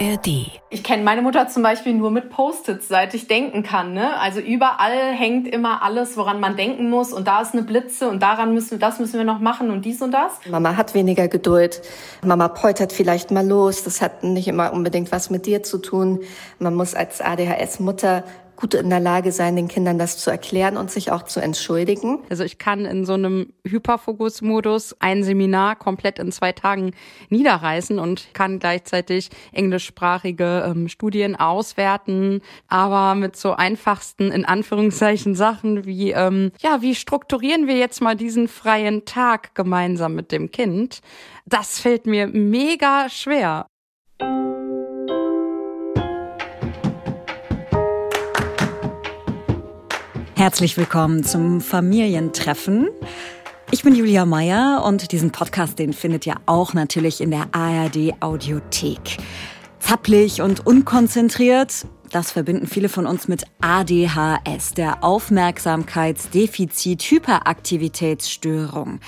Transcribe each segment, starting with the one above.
ARD. Ich kenne meine Mutter zum Beispiel nur mit Post-its, seit ich denken kann. Ne? Also überall hängt immer alles, woran man denken muss. Und da ist eine Blitze und daran müssen wir, das müssen wir noch machen und dies und das. Mama hat weniger Geduld. Mama poltert vielleicht mal los. Das hat nicht immer unbedingt was mit dir zu tun. Man muss als ADHS-Mutter gut in der Lage sein, den Kindern das zu erklären und sich auch zu entschuldigen. Also ich kann in so einem Hyperfokus-Modus ein Seminar komplett in zwei Tagen niederreißen und kann gleichzeitig englischsprachige ähm, Studien auswerten, aber mit so einfachsten, in Anführungszeichen, Sachen wie, ähm, ja, wie strukturieren wir jetzt mal diesen freien Tag gemeinsam mit dem Kind? Das fällt mir mega schwer. Herzlich willkommen zum Familientreffen. Ich bin Julia Meyer und diesen Podcast, den findet ihr auch natürlich in der ARD Audiothek. Zapplig und unkonzentriert, das verbinden viele von uns mit ADHS, der Aufmerksamkeitsdefizit-Hyperaktivitätsstörung.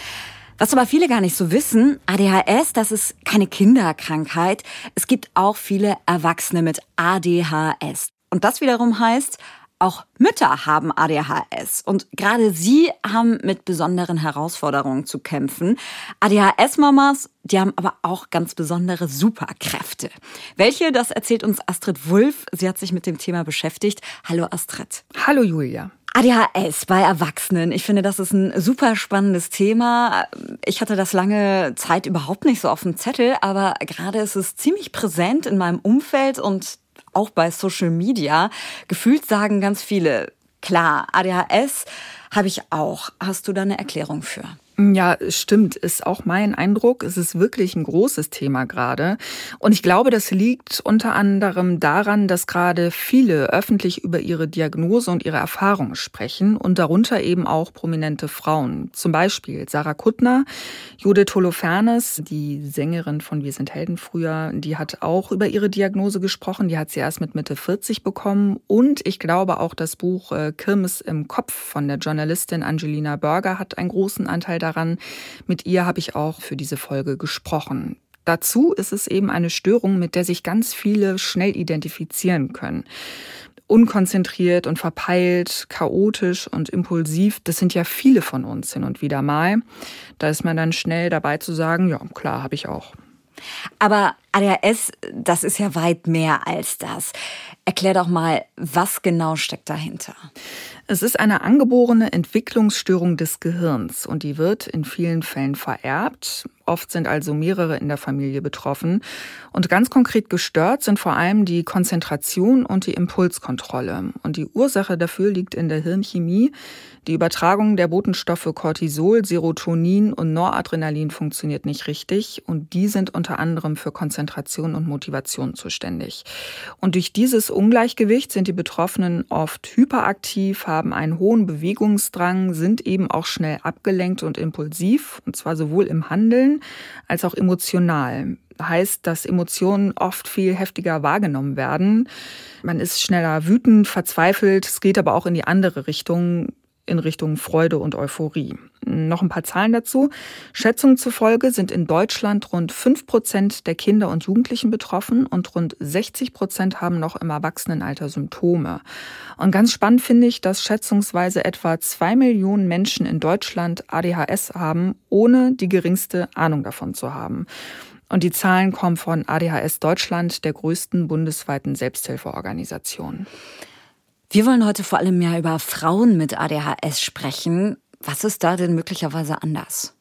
Was aber viele gar nicht so wissen, ADHS, das ist keine Kinderkrankheit. Es gibt auch viele Erwachsene mit ADHS. Und das wiederum heißt, auch Mütter haben ADHS und gerade sie haben mit besonderen Herausforderungen zu kämpfen. ADHS-Mamas, die haben aber auch ganz besondere Superkräfte. Welche, das erzählt uns Astrid Wulff. Sie hat sich mit dem Thema beschäftigt. Hallo Astrid. Hallo Julia. ADHS bei Erwachsenen. Ich finde, das ist ein super spannendes Thema. Ich hatte das lange Zeit überhaupt nicht so auf dem Zettel, aber gerade ist es ziemlich präsent in meinem Umfeld und auch bei Social Media. Gefühlt sagen ganz viele, klar, ADHS habe ich auch. Hast du da eine Erklärung für? Ja, stimmt, ist auch mein Eindruck. Es ist wirklich ein großes Thema gerade. Und ich glaube, das liegt unter anderem daran, dass gerade viele öffentlich über ihre Diagnose und ihre Erfahrungen sprechen und darunter eben auch prominente Frauen. Zum Beispiel Sarah Kuttner, Judith Holofernes, die Sängerin von Wir sind Helden früher, die hat auch über ihre Diagnose gesprochen. Die hat sie erst mit Mitte 40 bekommen. Und ich glaube auch das Buch äh, Kirmes im Kopf von der Journalistin Angelina Berger hat einen großen Anteil daran. Mit ihr habe ich auch für diese Folge gesprochen. Dazu ist es eben eine Störung, mit der sich ganz viele schnell identifizieren können. Unkonzentriert und verpeilt, chaotisch und impulsiv, das sind ja viele von uns hin und wieder mal. Da ist man dann schnell dabei zu sagen, ja, klar, habe ich auch. Aber ADHS, das ist ja weit mehr als das. Erklär doch mal, was genau steckt dahinter? Es ist eine angeborene Entwicklungsstörung des Gehirns und die wird in vielen Fällen vererbt. Oft sind also mehrere in der Familie betroffen. Und ganz konkret gestört sind vor allem die Konzentration und die Impulskontrolle. Und die Ursache dafür liegt in der Hirnchemie. Die Übertragung der Botenstoffe Cortisol, Serotonin und Noradrenalin funktioniert nicht richtig. Und die sind unter anderem für Konzentration und Motivation zuständig. Und durch dieses Ungleichgewicht sind die Betroffenen oft hyperaktiv, haben einen hohen Bewegungsdrang, sind eben auch schnell abgelenkt und impulsiv. Und zwar sowohl im Handeln als auch emotional. Heißt, dass Emotionen oft viel heftiger wahrgenommen werden. Man ist schneller wütend, verzweifelt. Es geht aber auch in die andere Richtung in Richtung Freude und Euphorie. Noch ein paar Zahlen dazu. Schätzungen zufolge sind in Deutschland rund fünf Prozent der Kinder und Jugendlichen betroffen und rund 60 Prozent haben noch im Erwachsenenalter Symptome. Und ganz spannend finde ich, dass schätzungsweise etwa zwei Millionen Menschen in Deutschland ADHS haben, ohne die geringste Ahnung davon zu haben. Und die Zahlen kommen von ADHS Deutschland, der größten bundesweiten Selbsthilfeorganisation. Wir wollen heute vor allem ja über Frauen mit ADHS sprechen. Was ist da denn möglicherweise anders?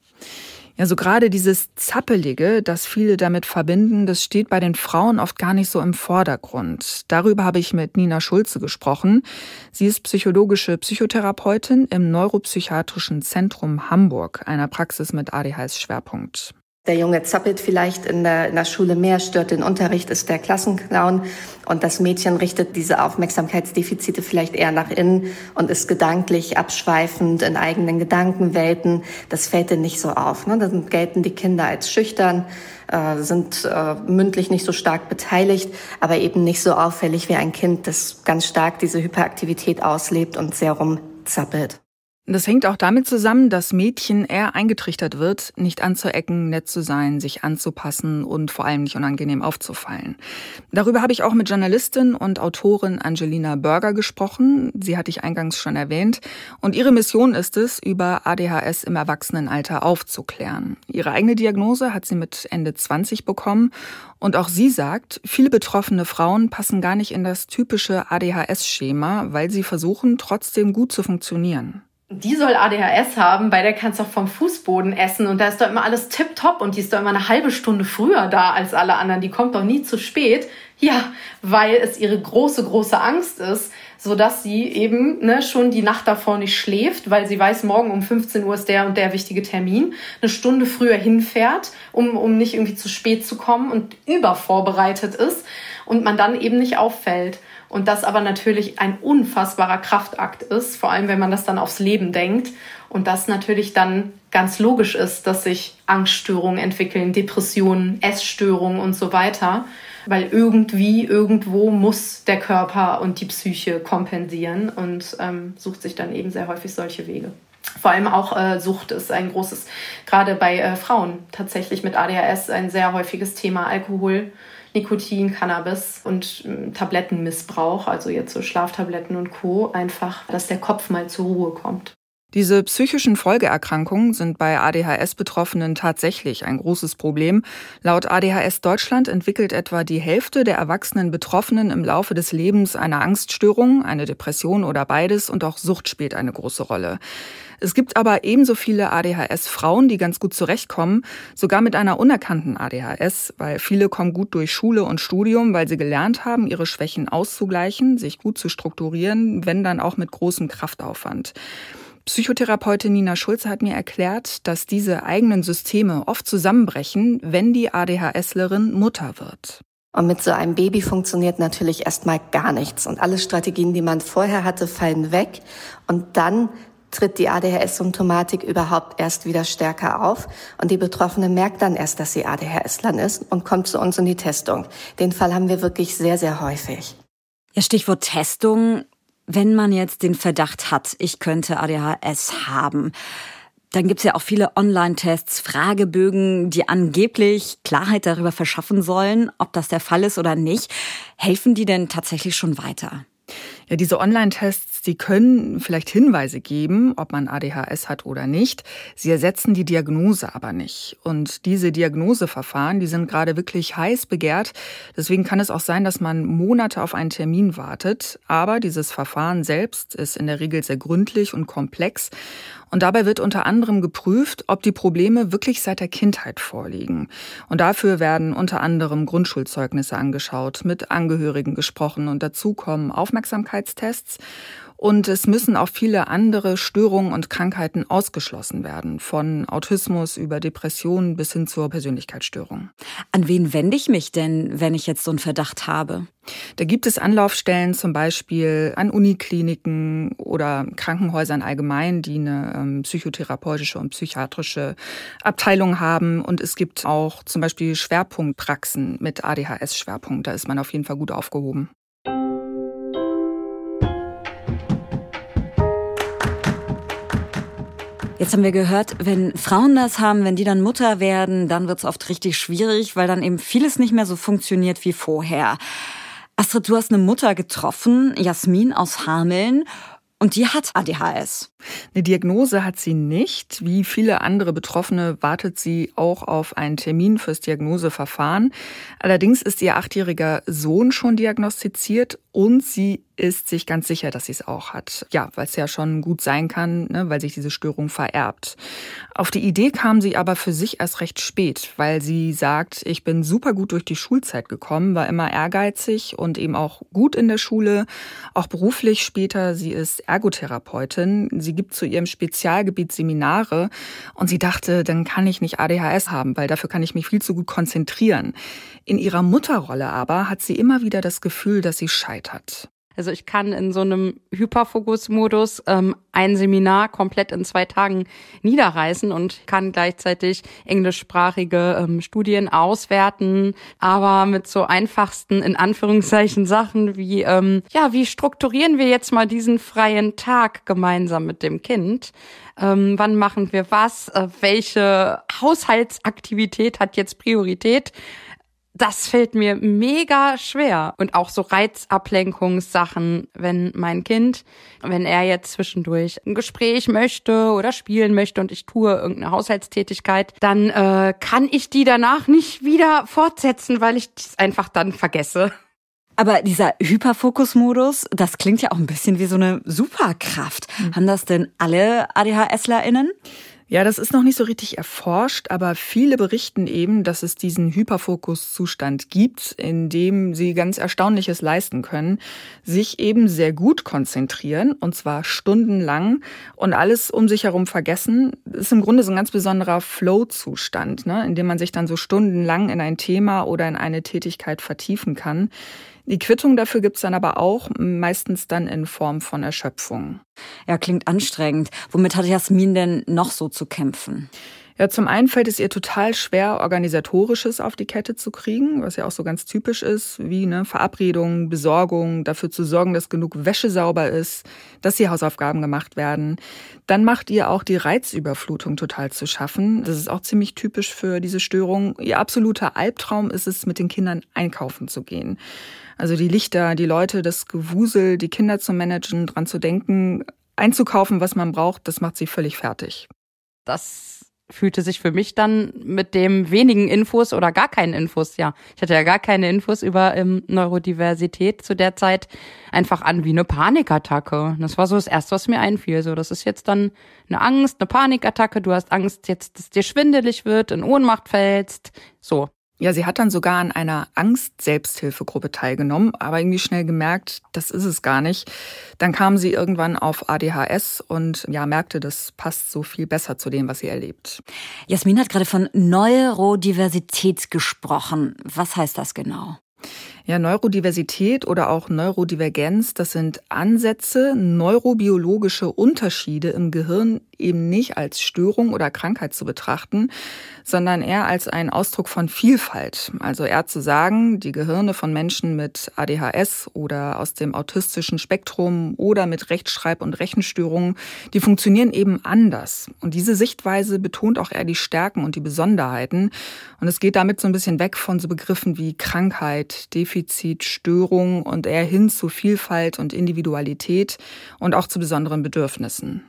Ja, so gerade dieses Zappelige, das viele damit verbinden, das steht bei den Frauen oft gar nicht so im Vordergrund. Darüber habe ich mit Nina Schulze gesprochen. Sie ist psychologische Psychotherapeutin im Neuropsychiatrischen Zentrum Hamburg, einer Praxis mit ADHS-Schwerpunkt. Der Junge zappelt vielleicht in der, in der Schule mehr, stört den Unterricht, ist der Klassenclown und das Mädchen richtet diese Aufmerksamkeitsdefizite vielleicht eher nach innen und ist gedanklich abschweifend in eigenen Gedankenwelten. Das fällt denn nicht so auf. Ne? Dann gelten die Kinder als schüchtern, äh, sind äh, mündlich nicht so stark beteiligt, aber eben nicht so auffällig wie ein Kind, das ganz stark diese Hyperaktivität auslebt und sehr rumzappelt. Das hängt auch damit zusammen, dass Mädchen eher eingetrichtert wird, nicht anzuecken, nett zu sein, sich anzupassen und vor allem nicht unangenehm aufzufallen. Darüber habe ich auch mit Journalistin und Autorin Angelina Berger gesprochen. Sie hatte ich eingangs schon erwähnt. Und ihre Mission ist es, über ADHS im Erwachsenenalter aufzuklären. Ihre eigene Diagnose hat sie mit Ende 20 bekommen. Und auch sie sagt, viele betroffene Frauen passen gar nicht in das typische ADHS-Schema, weil sie versuchen, trotzdem gut zu funktionieren die soll ADHS haben, bei der kannst du auch vom Fußboden essen und da ist doch immer alles tipptopp und die ist doch immer eine halbe Stunde früher da als alle anderen. Die kommt doch nie zu spät. Ja, weil es ihre große, große Angst ist, so dass sie eben ne, schon die Nacht davor nicht schläft, weil sie weiß, morgen um 15 Uhr ist der und der wichtige Termin, eine Stunde früher hinfährt, um, um nicht irgendwie zu spät zu kommen und übervorbereitet ist und man dann eben nicht auffällt. Und das aber natürlich ein unfassbarer Kraftakt ist, vor allem wenn man das dann aufs Leben denkt. Und das natürlich dann ganz logisch ist, dass sich Angststörungen entwickeln, Depressionen, Essstörungen und so weiter. Weil irgendwie, irgendwo muss der Körper und die Psyche kompensieren und ähm, sucht sich dann eben sehr häufig solche Wege. Vor allem auch äh, Sucht ist ein großes, gerade bei äh, Frauen tatsächlich mit ADHS ein sehr häufiges Thema. Alkohol, Nikotin, Cannabis und ähm, Tablettenmissbrauch, also jetzt so Schlaftabletten und Co. Einfach, dass der Kopf mal zur Ruhe kommt. Diese psychischen Folgeerkrankungen sind bei ADHS-Betroffenen tatsächlich ein großes Problem. Laut ADHS Deutschland entwickelt etwa die Hälfte der erwachsenen Betroffenen im Laufe des Lebens eine Angststörung, eine Depression oder beides und auch Sucht spielt eine große Rolle. Es gibt aber ebenso viele ADHS-Frauen, die ganz gut zurechtkommen, sogar mit einer unerkannten ADHS, weil viele kommen gut durch Schule und Studium, weil sie gelernt haben, ihre Schwächen auszugleichen, sich gut zu strukturieren, wenn dann auch mit großem Kraftaufwand. Psychotherapeutin Nina Schulze hat mir erklärt, dass diese eigenen Systeme oft zusammenbrechen, wenn die ADHSlerin Mutter wird. Und mit so einem Baby funktioniert natürlich erstmal gar nichts. Und alle Strategien, die man vorher hatte, fallen weg. Und dann tritt die ADHS-Symptomatik überhaupt erst wieder stärker auf. Und die Betroffene merkt dann erst, dass sie ADHS-Lern ist und kommt zu uns in die Testung. Den Fall haben wir wirklich sehr, sehr häufig. Ja, Stichwort Testung. Wenn man jetzt den Verdacht hat, ich könnte ADHS haben, dann gibt's ja auch viele Online-Tests, Fragebögen, die angeblich Klarheit darüber verschaffen sollen, ob das der Fall ist oder nicht. Helfen die denn tatsächlich schon weiter? Ja, diese Online-Tests, die können vielleicht Hinweise geben, ob man ADHS hat oder nicht. Sie ersetzen die Diagnose aber nicht. Und diese Diagnoseverfahren, die sind gerade wirklich heiß begehrt. Deswegen kann es auch sein, dass man Monate auf einen Termin wartet. Aber dieses Verfahren selbst ist in der Regel sehr gründlich und komplex. Und dabei wird unter anderem geprüft, ob die Probleme wirklich seit der Kindheit vorliegen. Und dafür werden unter anderem Grundschulzeugnisse angeschaut, mit Angehörigen gesprochen und dazu kommen Aufmerksamkeitstests und es müssen auch viele andere Störungen und Krankheiten ausgeschlossen werden, von Autismus über Depressionen bis hin zur Persönlichkeitsstörung. An wen wende ich mich denn, wenn ich jetzt so einen Verdacht habe? Da gibt es Anlaufstellen zum Beispiel an Unikliniken oder Krankenhäusern allgemein, die eine ähm, psychotherapeutische und psychiatrische Abteilung haben. Und es gibt auch zum Beispiel Schwerpunktpraxen mit ADHS-Schwerpunkt. Da ist man auf jeden Fall gut aufgehoben. Jetzt haben wir gehört, wenn Frauen das haben, wenn die dann Mutter werden, dann wird es oft richtig schwierig, weil dann eben vieles nicht mehr so funktioniert wie vorher. Astrid, du hast eine Mutter getroffen, Jasmin aus Hameln, und die hat ADHS. Eine Diagnose hat sie nicht. Wie viele andere Betroffene wartet sie auch auf einen Termin fürs Diagnoseverfahren. Allerdings ist ihr achtjähriger Sohn schon diagnostiziert und sie ist sich ganz sicher, dass sie es auch hat. Ja, weil es ja schon gut sein kann, ne, weil sich diese Störung vererbt. Auf die Idee kam sie aber für sich erst recht spät, weil sie sagt, ich bin super gut durch die Schulzeit gekommen, war immer ehrgeizig und eben auch gut in der Schule, auch beruflich später. Sie ist Ergotherapeutin. Sie gibt zu ihrem Spezialgebiet Seminare und sie dachte, dann kann ich nicht ADHS haben, weil dafür kann ich mich viel zu gut konzentrieren. In ihrer Mutterrolle aber hat sie immer wieder das Gefühl, dass sie scheitert. Also ich kann in so einem Hyperfokus-Modus ähm, ein Seminar komplett in zwei Tagen niederreißen und kann gleichzeitig englischsprachige ähm, Studien auswerten, aber mit so einfachsten, in Anführungszeichen, Sachen wie, ähm, ja, wie strukturieren wir jetzt mal diesen freien Tag gemeinsam mit dem Kind? Ähm, wann machen wir was? Äh, welche Haushaltsaktivität hat jetzt Priorität? Das fällt mir mega schwer. Und auch so Reizablenkungssachen, wenn mein Kind, wenn er jetzt zwischendurch ein Gespräch möchte oder spielen möchte und ich tue irgendeine Haushaltstätigkeit, dann äh, kann ich die danach nicht wieder fortsetzen, weil ich das einfach dann vergesse. Aber dieser Hyperfokus-Modus, das klingt ja auch ein bisschen wie so eine Superkraft. Mhm. Haben das denn alle ADHSlerInnen? Ja, das ist noch nicht so richtig erforscht, aber viele berichten eben, dass es diesen Hyperfokuszustand gibt, in dem sie ganz Erstaunliches leisten können, sich eben sehr gut konzentrieren und zwar stundenlang und alles um sich herum vergessen. Das ist im Grunde so ein ganz besonderer Flow-Zustand, ne, in dem man sich dann so stundenlang in ein Thema oder in eine Tätigkeit vertiefen kann. Die Quittung dafür gibt's dann aber auch, meistens dann in Form von Erschöpfung. Ja, klingt anstrengend. Womit hat Jasmin denn noch so zu kämpfen? Ja, zum einen fällt es ihr total schwer, organisatorisches auf die Kette zu kriegen, was ja auch so ganz typisch ist, wie ne, Verabredungen, Besorgung, dafür zu sorgen, dass genug Wäsche sauber ist, dass die Hausaufgaben gemacht werden. Dann macht ihr auch die Reizüberflutung total zu schaffen. Das ist auch ziemlich typisch für diese Störung. Ihr absoluter Albtraum ist es, mit den Kindern einkaufen zu gehen. Also die Lichter, die Leute, das Gewusel, die Kinder zu managen, dran zu denken, einzukaufen, was man braucht, das macht sie völlig fertig. Das fühlte sich für mich dann mit dem wenigen Infos oder gar keinen Infos, ja, ich hatte ja gar keine Infos über ähm, Neurodiversität zu der Zeit, einfach an wie eine Panikattacke. Das war so das Erste, was mir einfiel. So, das ist jetzt dann eine Angst, eine Panikattacke. Du hast Angst jetzt, dass dir schwindelig wird, in Ohnmacht fällst. So, ja, sie hat dann sogar an einer Angst-Selbsthilfegruppe teilgenommen, aber irgendwie schnell gemerkt, das ist es gar nicht. Dann kam sie irgendwann auf ADHS und ja, merkte, das passt so viel besser zu dem, was sie erlebt. Jasmin hat gerade von Neurodiversität gesprochen. Was heißt das genau? Ja, Neurodiversität oder auch Neurodivergenz, das sind Ansätze, neurobiologische Unterschiede im Gehirn eben nicht als Störung oder Krankheit zu betrachten, sondern eher als ein Ausdruck von Vielfalt. Also eher zu sagen, die Gehirne von Menschen mit ADHS oder aus dem autistischen Spektrum oder mit Rechtschreib- und Rechenstörungen, die funktionieren eben anders. Und diese Sichtweise betont auch eher die Stärken und die Besonderheiten. Und es geht damit so ein bisschen weg von so Begriffen wie Krankheit, Defizit, Störung und eher hin zu Vielfalt und Individualität und auch zu besonderen Bedürfnissen.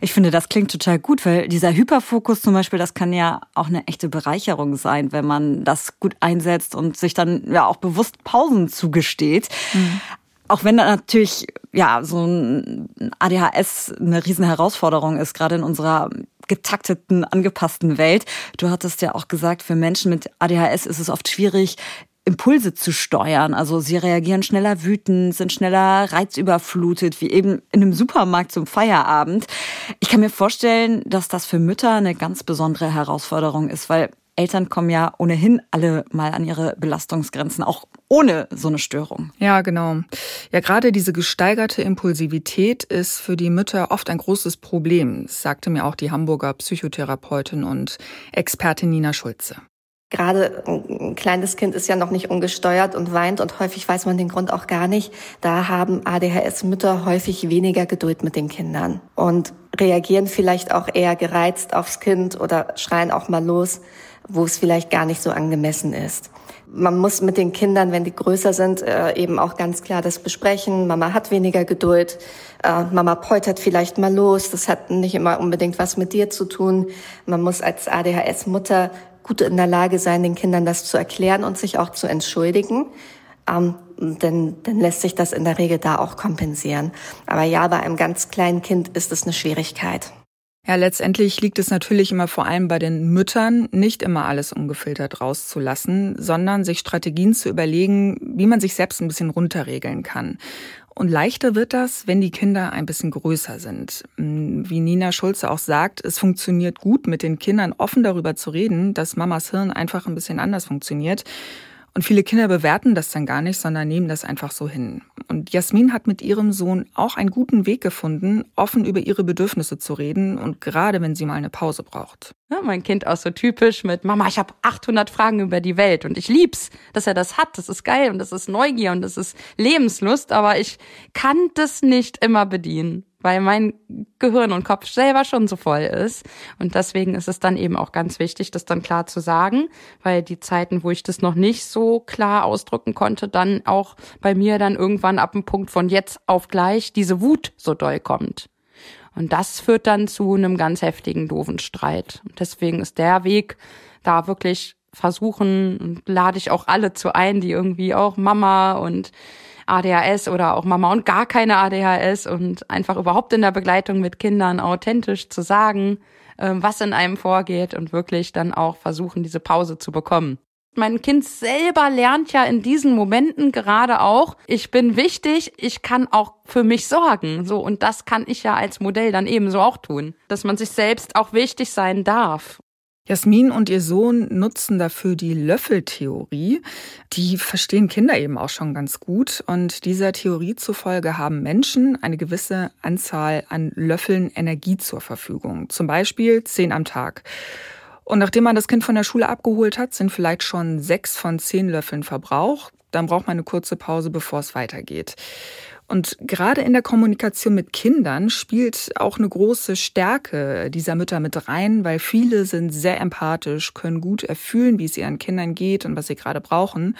Ich finde, das klingt total gut, weil dieser Hyperfokus zum Beispiel, das kann ja auch eine echte Bereicherung sein, wenn man das gut einsetzt und sich dann ja auch bewusst Pausen zugesteht. Mhm. Auch wenn da natürlich ja so ein ADHS eine riesen Herausforderung ist, gerade in unserer getakteten, angepassten Welt. Du hattest ja auch gesagt, für Menschen mit ADHS ist es oft schwierig, Impulse zu steuern. Also sie reagieren schneller wütend, sind schneller reizüberflutet, wie eben in einem Supermarkt zum Feierabend. Ich kann mir vorstellen, dass das für Mütter eine ganz besondere Herausforderung ist, weil Eltern kommen ja ohnehin alle mal an ihre Belastungsgrenzen, auch ohne so eine Störung. Ja, genau. Ja, gerade diese gesteigerte Impulsivität ist für die Mütter oft ein großes Problem, sagte mir auch die Hamburger Psychotherapeutin und Expertin Nina Schulze. Gerade ein kleines Kind ist ja noch nicht ungesteuert und weint und häufig weiß man den Grund auch gar nicht. Da haben ADHS-Mütter häufig weniger Geduld mit den Kindern und reagieren vielleicht auch eher gereizt aufs Kind oder schreien auch mal los, wo es vielleicht gar nicht so angemessen ist. Man muss mit den Kindern, wenn die größer sind, äh, eben auch ganz klar das besprechen. Mama hat weniger Geduld. Äh, Mama poltert vielleicht mal los. Das hat nicht immer unbedingt was mit dir zu tun. Man muss als ADHS-Mutter gut in der Lage sein, den Kindern das zu erklären und sich auch zu entschuldigen. Ähm, denn dann lässt sich das in der Regel da auch kompensieren. Aber ja, bei einem ganz kleinen Kind ist es eine Schwierigkeit. Ja, letztendlich liegt es natürlich immer vor allem bei den Müttern, nicht immer alles ungefiltert rauszulassen, sondern sich Strategien zu überlegen, wie man sich selbst ein bisschen runterregeln kann. Und leichter wird das, wenn die Kinder ein bisschen größer sind. Hm, wie Nina Schulze auch sagt, es funktioniert gut, mit den Kindern offen darüber zu reden, dass Mamas Hirn einfach ein bisschen anders funktioniert. Und viele Kinder bewerten das dann gar nicht, sondern nehmen das einfach so hin. Und Jasmin hat mit ihrem Sohn auch einen guten Weg gefunden, offen über ihre Bedürfnisse zu reden und gerade wenn sie mal eine Pause braucht. Ja, mein Kind auch so typisch mit Mama, ich habe 800 Fragen über die Welt und ich lieb's, dass er das hat. Das ist geil und das ist Neugier und das ist Lebenslust, aber ich kann das nicht immer bedienen weil mein Gehirn und Kopf selber schon so voll ist. Und deswegen ist es dann eben auch ganz wichtig, das dann klar zu sagen, weil die Zeiten, wo ich das noch nicht so klar ausdrücken konnte, dann auch bei mir dann irgendwann ab dem Punkt von jetzt auf gleich diese Wut so doll kommt. Und das führt dann zu einem ganz heftigen, doofen Streit. Und deswegen ist der Weg, da wirklich versuchen und lade ich auch alle zu ein, die irgendwie auch Mama und ADHS oder auch Mama und gar keine ADHS und einfach überhaupt in der Begleitung mit Kindern authentisch zu sagen, ähm, was in einem vorgeht und wirklich dann auch versuchen, diese Pause zu bekommen. Mein Kind selber lernt ja in diesen Momenten gerade auch, ich bin wichtig, ich kann auch für mich sorgen. So, und das kann ich ja als Modell dann ebenso auch tun. Dass man sich selbst auch wichtig sein darf. Jasmin und ihr Sohn nutzen dafür die Löffeltheorie. Die verstehen Kinder eben auch schon ganz gut. Und dieser Theorie zufolge haben Menschen eine gewisse Anzahl an Löffeln Energie zur Verfügung. Zum Beispiel zehn am Tag. Und nachdem man das Kind von der Schule abgeholt hat, sind vielleicht schon sechs von zehn Löffeln verbraucht. Dann braucht man eine kurze Pause, bevor es weitergeht. Und gerade in der Kommunikation mit Kindern spielt auch eine große Stärke dieser Mütter mit rein, weil viele sind sehr empathisch, können gut erfühlen, wie es ihren Kindern geht und was sie gerade brauchen.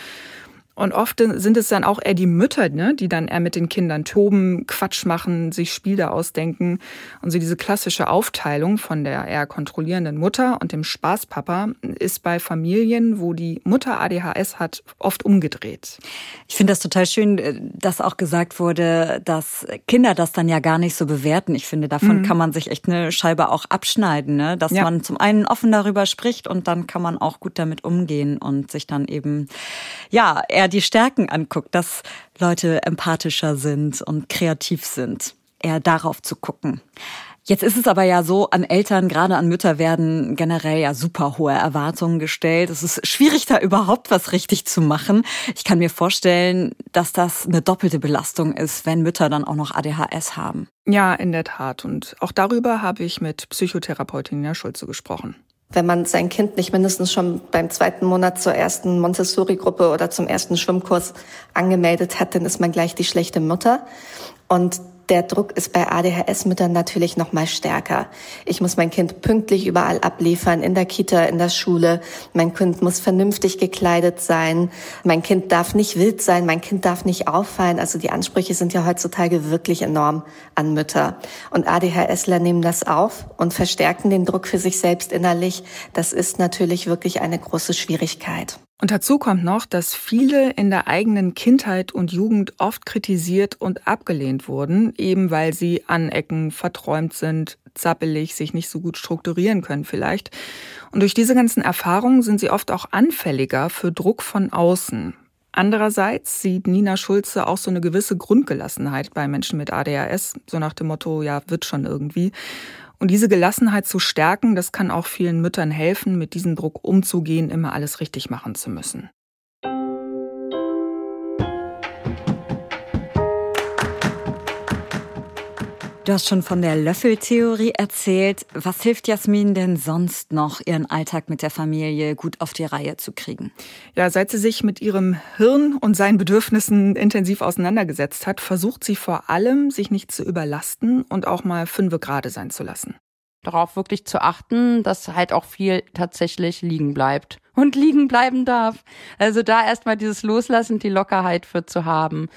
Und oft sind es dann auch eher die Mütter, ne, die dann eher mit den Kindern toben, Quatsch machen, sich Spiele ausdenken. Und so diese klassische Aufteilung von der eher kontrollierenden Mutter und dem Spaßpapa ist bei Familien, wo die Mutter ADHS hat, oft umgedreht. Ich finde das total schön, äh, dass auch gesagt wurde, dass Kinder das dann ja gar nicht so bewerten. Ich finde, davon mhm. kann man sich echt eine Scheibe auch abschneiden, ne? dass ja. man zum einen offen darüber spricht und dann kann man auch gut damit umgehen und sich dann eben, ja, eher eher die Stärken anguckt, dass Leute empathischer sind und kreativ sind. Eher darauf zu gucken. Jetzt ist es aber ja so, an Eltern, gerade an Mütter werden generell ja super hohe Erwartungen gestellt. Es ist schwierig, da überhaupt was richtig zu machen. Ich kann mir vorstellen, dass das eine doppelte Belastung ist, wenn Mütter dann auch noch ADHS haben. Ja, in der Tat. Und auch darüber habe ich mit Psychotherapeutin Nina Schulze gesprochen wenn man sein Kind nicht mindestens schon beim zweiten Monat zur ersten Montessori-Gruppe oder zum ersten Schwimmkurs angemeldet hat, dann ist man gleich die schlechte Mutter. Und der Druck ist bei ADHS-Müttern natürlich noch mal stärker. Ich muss mein Kind pünktlich überall abliefern, in der Kita, in der Schule. Mein Kind muss vernünftig gekleidet sein. Mein Kind darf nicht wild sein. Mein Kind darf nicht auffallen. Also die Ansprüche sind ja heutzutage wirklich enorm an Mütter. Und ADHSler nehmen das auf und verstärken den Druck für sich selbst innerlich. Das ist natürlich wirklich eine große Schwierigkeit. Und dazu kommt noch, dass viele in der eigenen Kindheit und Jugend oft kritisiert und abgelehnt wurden, eben weil sie anecken, verträumt sind, zappelig, sich nicht so gut strukturieren können vielleicht. Und durch diese ganzen Erfahrungen sind sie oft auch anfälliger für Druck von außen. Andererseits sieht Nina Schulze auch so eine gewisse Grundgelassenheit bei Menschen mit ADHS, so nach dem Motto, ja, wird schon irgendwie. Und diese Gelassenheit zu stärken, das kann auch vielen Müttern helfen, mit diesem Druck umzugehen, immer alles richtig machen zu müssen. Du hast schon von der Löffeltheorie erzählt. Was hilft Jasmin denn sonst noch, ihren Alltag mit der Familie gut auf die Reihe zu kriegen? Ja, seit sie sich mit ihrem Hirn und seinen Bedürfnissen intensiv auseinandergesetzt hat, versucht sie vor allem, sich nicht zu überlasten und auch mal fünfe gerade sein zu lassen. Darauf wirklich zu achten, dass halt auch viel tatsächlich liegen bleibt und liegen bleiben darf. Also da erstmal dieses Loslassen, die Lockerheit für zu haben,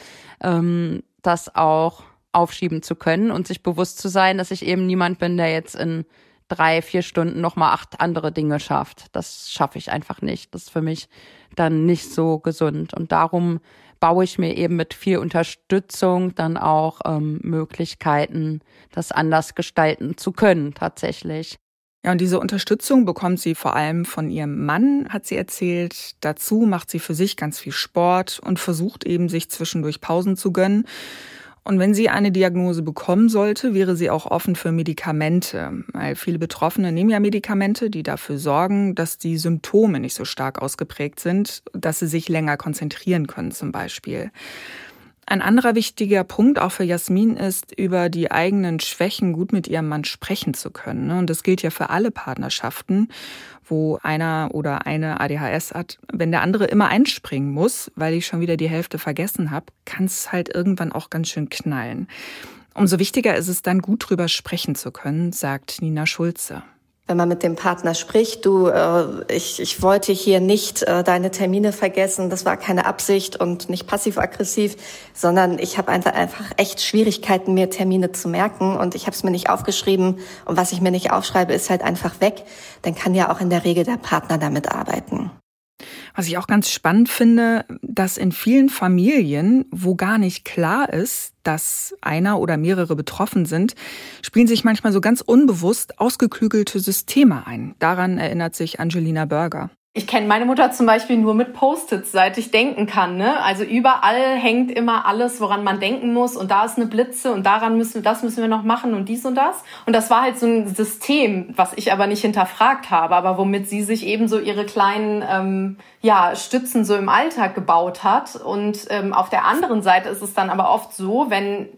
ähm, das auch aufschieben zu können und sich bewusst zu sein, dass ich eben niemand bin, der jetzt in drei, vier Stunden nochmal acht andere Dinge schafft. Das schaffe ich einfach nicht. Das ist für mich dann nicht so gesund. Und darum baue ich mir eben mit viel Unterstützung dann auch ähm, Möglichkeiten, das anders gestalten zu können, tatsächlich. Ja, und diese Unterstützung bekommt sie vor allem von ihrem Mann, hat sie erzählt. Dazu macht sie für sich ganz viel Sport und versucht eben, sich zwischendurch Pausen zu gönnen. Und wenn sie eine Diagnose bekommen sollte, wäre sie auch offen für Medikamente, weil viele Betroffene nehmen ja Medikamente, die dafür sorgen, dass die Symptome nicht so stark ausgeprägt sind, dass sie sich länger konzentrieren können zum Beispiel. Ein anderer wichtiger Punkt auch für Jasmin ist, über die eigenen Schwächen gut mit ihrem Mann sprechen zu können. Ne? Und das gilt ja für alle Partnerschaften, wo einer oder eine ADHS hat. Wenn der andere immer einspringen muss, weil ich schon wieder die Hälfte vergessen habe, kann es halt irgendwann auch ganz schön knallen. Umso wichtiger ist es dann, gut drüber sprechen zu können, sagt Nina Schulze wenn man mit dem Partner spricht, du, äh, ich, ich wollte hier nicht äh, deine Termine vergessen, das war keine Absicht und nicht passiv-aggressiv, sondern ich habe einfach, einfach echt Schwierigkeiten, mir Termine zu merken und ich habe es mir nicht aufgeschrieben und was ich mir nicht aufschreibe, ist halt einfach weg, dann kann ja auch in der Regel der Partner damit arbeiten. Was ich auch ganz spannend finde, dass in vielen Familien, wo gar nicht klar ist, dass einer oder mehrere betroffen sind, spielen sich manchmal so ganz unbewusst ausgeklügelte Systeme ein. Daran erinnert sich Angelina Berger. Ich kenne meine Mutter zum Beispiel nur mit Post-its, seit ich denken kann. Ne? Also überall hängt immer alles, woran man denken muss. Und da ist eine Blitze und daran müssen das müssen wir noch machen und dies und das. Und das war halt so ein System, was ich aber nicht hinterfragt habe, aber womit sie sich eben so ihre kleinen ähm, ja, Stützen so im Alltag gebaut hat. Und ähm, auf der anderen Seite ist es dann aber oft so, wenn,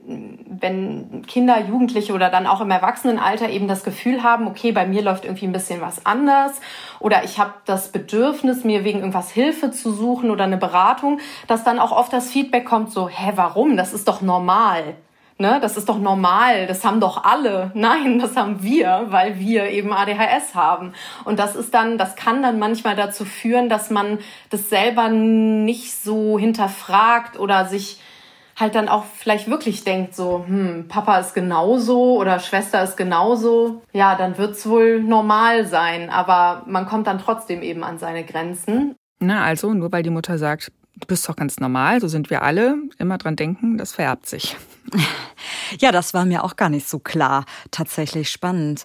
wenn Kinder, Jugendliche oder dann auch im Erwachsenenalter eben das Gefühl haben, okay, bei mir läuft irgendwie ein bisschen was anders oder ich habe das Bedürfnis, mir wegen irgendwas Hilfe zu suchen oder eine Beratung, dass dann auch oft das Feedback kommt so, hä, warum? Das ist doch normal. Ne, das ist doch normal, das haben doch alle. Nein, das haben wir, weil wir eben ADHS haben. Und das ist dann, das kann dann manchmal dazu führen, dass man das selber nicht so hinterfragt oder sich halt dann auch vielleicht wirklich denkt, so, hm, Papa ist genauso oder Schwester ist genauso, ja, dann wird's wohl normal sein. Aber man kommt dann trotzdem eben an seine Grenzen. Na, also, nur weil die Mutter sagt, du bist doch ganz normal, so sind wir alle, immer dran denken, das vererbt sich. Ja, das war mir auch gar nicht so klar. Tatsächlich spannend.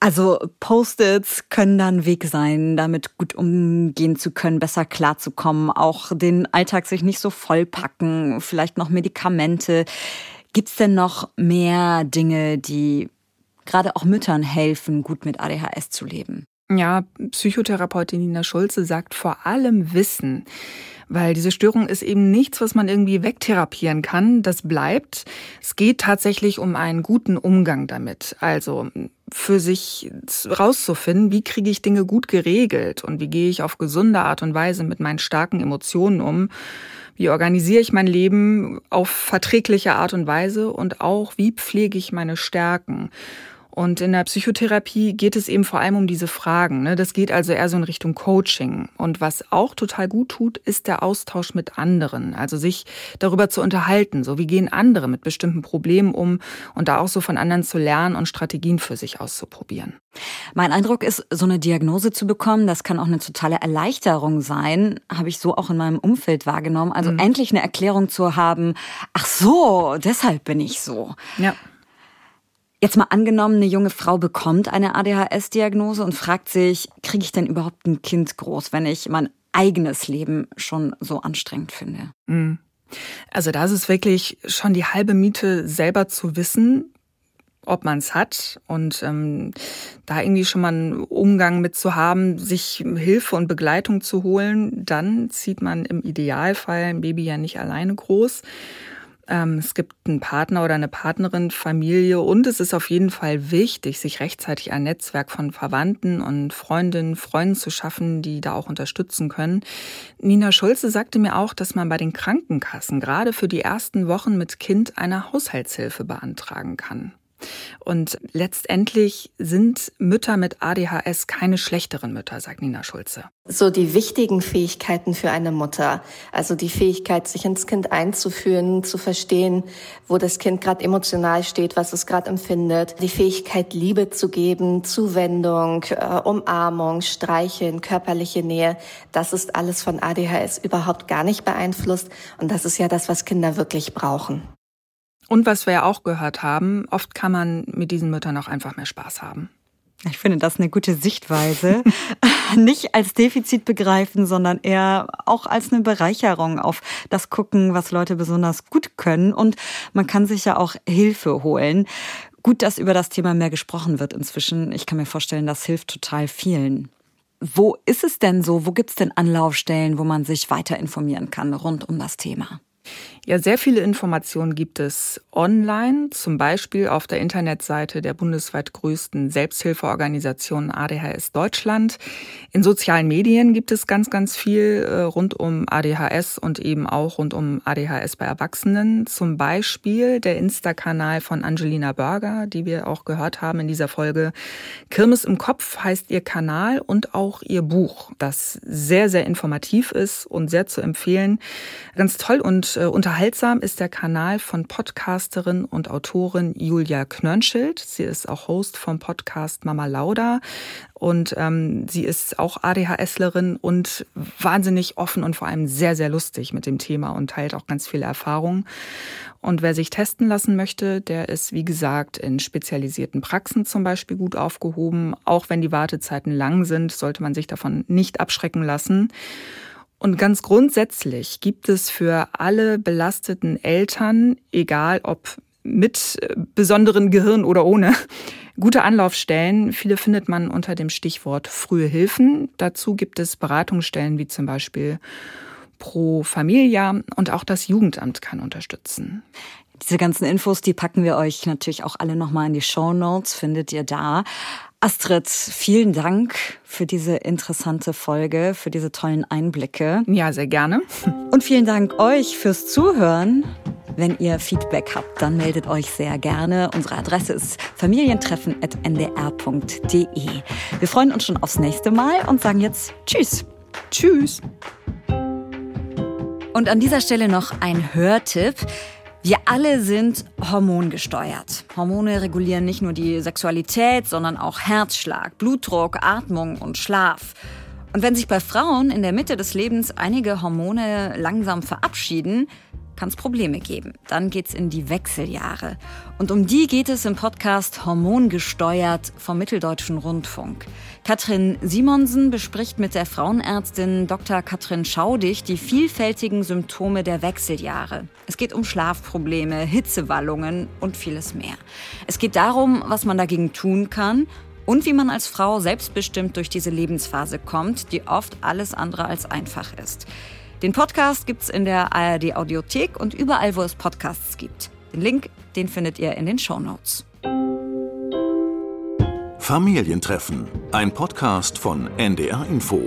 Also Post-its können dann Weg sein, damit gut umgehen zu können, besser klarzukommen, auch den Alltag sich nicht so vollpacken, vielleicht noch Medikamente. Gibt's denn noch mehr Dinge, die gerade auch Müttern helfen, gut mit ADHS zu leben? Ja, Psychotherapeutin Nina Schulze sagt vor allem Wissen weil diese Störung ist eben nichts, was man irgendwie wegtherapieren kann. Das bleibt. Es geht tatsächlich um einen guten Umgang damit. Also für sich rauszufinden, wie kriege ich Dinge gut geregelt und wie gehe ich auf gesunde Art und Weise mit meinen starken Emotionen um. Wie organisiere ich mein Leben auf verträgliche Art und Weise und auch wie pflege ich meine Stärken? Und in der Psychotherapie geht es eben vor allem um diese Fragen. Ne? Das geht also eher so in Richtung Coaching. Und was auch total gut tut, ist der Austausch mit anderen. Also sich darüber zu unterhalten. So wie gehen andere mit bestimmten Problemen um und da auch so von anderen zu lernen und Strategien für sich auszuprobieren. Mein Eindruck ist, so eine Diagnose zu bekommen, das kann auch eine totale Erleichterung sein, habe ich so auch in meinem Umfeld wahrgenommen. Also mhm. endlich eine Erklärung zu haben, ach so, deshalb bin ich so. Ja. Jetzt mal angenommen, eine junge Frau bekommt eine ADHS-Diagnose und fragt sich, kriege ich denn überhaupt ein Kind groß, wenn ich mein eigenes Leben schon so anstrengend finde? Mhm. Also da ist es wirklich schon die halbe Miete, selber zu wissen, ob man es hat und ähm, da irgendwie schon mal einen Umgang mit zu haben, sich Hilfe und Begleitung zu holen, dann zieht man im Idealfall ein Baby ja nicht alleine groß. Ähm, es gibt einen Partner oder eine Partnerin, Familie und es ist auf jeden Fall wichtig, sich rechtzeitig ein Netzwerk von Verwandten und Freundinnen, Freunden zu schaffen, die da auch unterstützen können. Nina Schulze sagte mir auch, dass man bei den Krankenkassen gerade für die ersten Wochen mit Kind eine Haushaltshilfe beantragen kann. Und letztendlich sind Mütter mit ADHS keine schlechteren Mütter, sagt Nina Schulze. So die wichtigen Fähigkeiten für eine Mutter, also die Fähigkeit, sich ins Kind einzuführen, zu verstehen, wo das Kind gerade emotional steht, was es gerade empfindet, die Fähigkeit, Liebe zu geben, Zuwendung, äh, Umarmung, Streicheln, körperliche Nähe, das ist alles von ADHS überhaupt gar nicht beeinflusst. Und das ist ja das, was Kinder wirklich brauchen. Und was wir ja auch gehört haben, oft kann man mit diesen Müttern auch einfach mehr Spaß haben. Ich finde das eine gute Sichtweise. Nicht als Defizit begreifen, sondern eher auch als eine Bereicherung auf das gucken, was Leute besonders gut können. Und man kann sich ja auch Hilfe holen. Gut, dass über das Thema mehr gesprochen wird inzwischen. Ich kann mir vorstellen, das hilft total vielen. Wo ist es denn so? Wo gibt es denn Anlaufstellen, wo man sich weiter informieren kann rund um das Thema? Ja, sehr viele Informationen gibt es online, zum Beispiel auf der Internetseite der bundesweit größten Selbsthilfeorganisation ADHS Deutschland. In sozialen Medien gibt es ganz, ganz viel äh, rund um ADHS und eben auch rund um ADHS bei Erwachsenen. Zum Beispiel der Insta-Kanal von Angelina Burger, die wir auch gehört haben in dieser Folge. Kirmes im Kopf heißt ihr Kanal und auch ihr Buch, das sehr, sehr informativ ist und sehr zu empfehlen. Ganz toll und äh, Unterhaltsam ist der Kanal von Podcasterin und Autorin Julia Knörnschild. Sie ist auch Host vom Podcast Mama Lauda und ähm, sie ist auch ADHSlerin und wahnsinnig offen und vor allem sehr, sehr lustig mit dem Thema und teilt auch ganz viele Erfahrungen. Und wer sich testen lassen möchte, der ist, wie gesagt, in spezialisierten Praxen zum Beispiel gut aufgehoben. Auch wenn die Wartezeiten lang sind, sollte man sich davon nicht abschrecken lassen. Und ganz grundsätzlich gibt es für alle belasteten Eltern, egal ob mit äh, besonderen Gehirn oder ohne, gute Anlaufstellen. Viele findet man unter dem Stichwort frühe Hilfen. Dazu gibt es Beratungsstellen wie zum Beispiel Pro Familia und auch das Jugendamt kann unterstützen. Diese ganzen Infos, die packen wir euch natürlich auch alle nochmal in die Show Notes, findet ihr da. Astrid, vielen Dank für diese interessante Folge, für diese tollen Einblicke. Ja, sehr gerne. Und vielen Dank euch fürs Zuhören. Wenn ihr Feedback habt, dann meldet euch sehr gerne. Unsere Adresse ist familientreffen.ndr.de. Wir freuen uns schon aufs nächste Mal und sagen jetzt Tschüss. Tschüss. Und an dieser Stelle noch ein Hörtipp. Wir alle sind hormongesteuert. Hormone regulieren nicht nur die Sexualität, sondern auch Herzschlag, Blutdruck, Atmung und Schlaf. Und wenn sich bei Frauen in der Mitte des Lebens einige Hormone langsam verabschieden, kann es Probleme geben. Dann geht's in die Wechseljahre. Und um die geht es im Podcast Hormongesteuert vom Mitteldeutschen Rundfunk. Katrin Simonsen bespricht mit der Frauenärztin Dr. Katrin Schaudig die vielfältigen Symptome der Wechseljahre. Es geht um Schlafprobleme, Hitzewallungen und vieles mehr. Es geht darum, was man dagegen tun kann und wie man als Frau selbstbestimmt durch diese Lebensphase kommt, die oft alles andere als einfach ist. Den Podcast gibt's in der ARD Audiothek und überall, wo es Podcasts gibt. Den Link, den findet ihr in den Show Notes. Familientreffen, ein Podcast von NDR Info.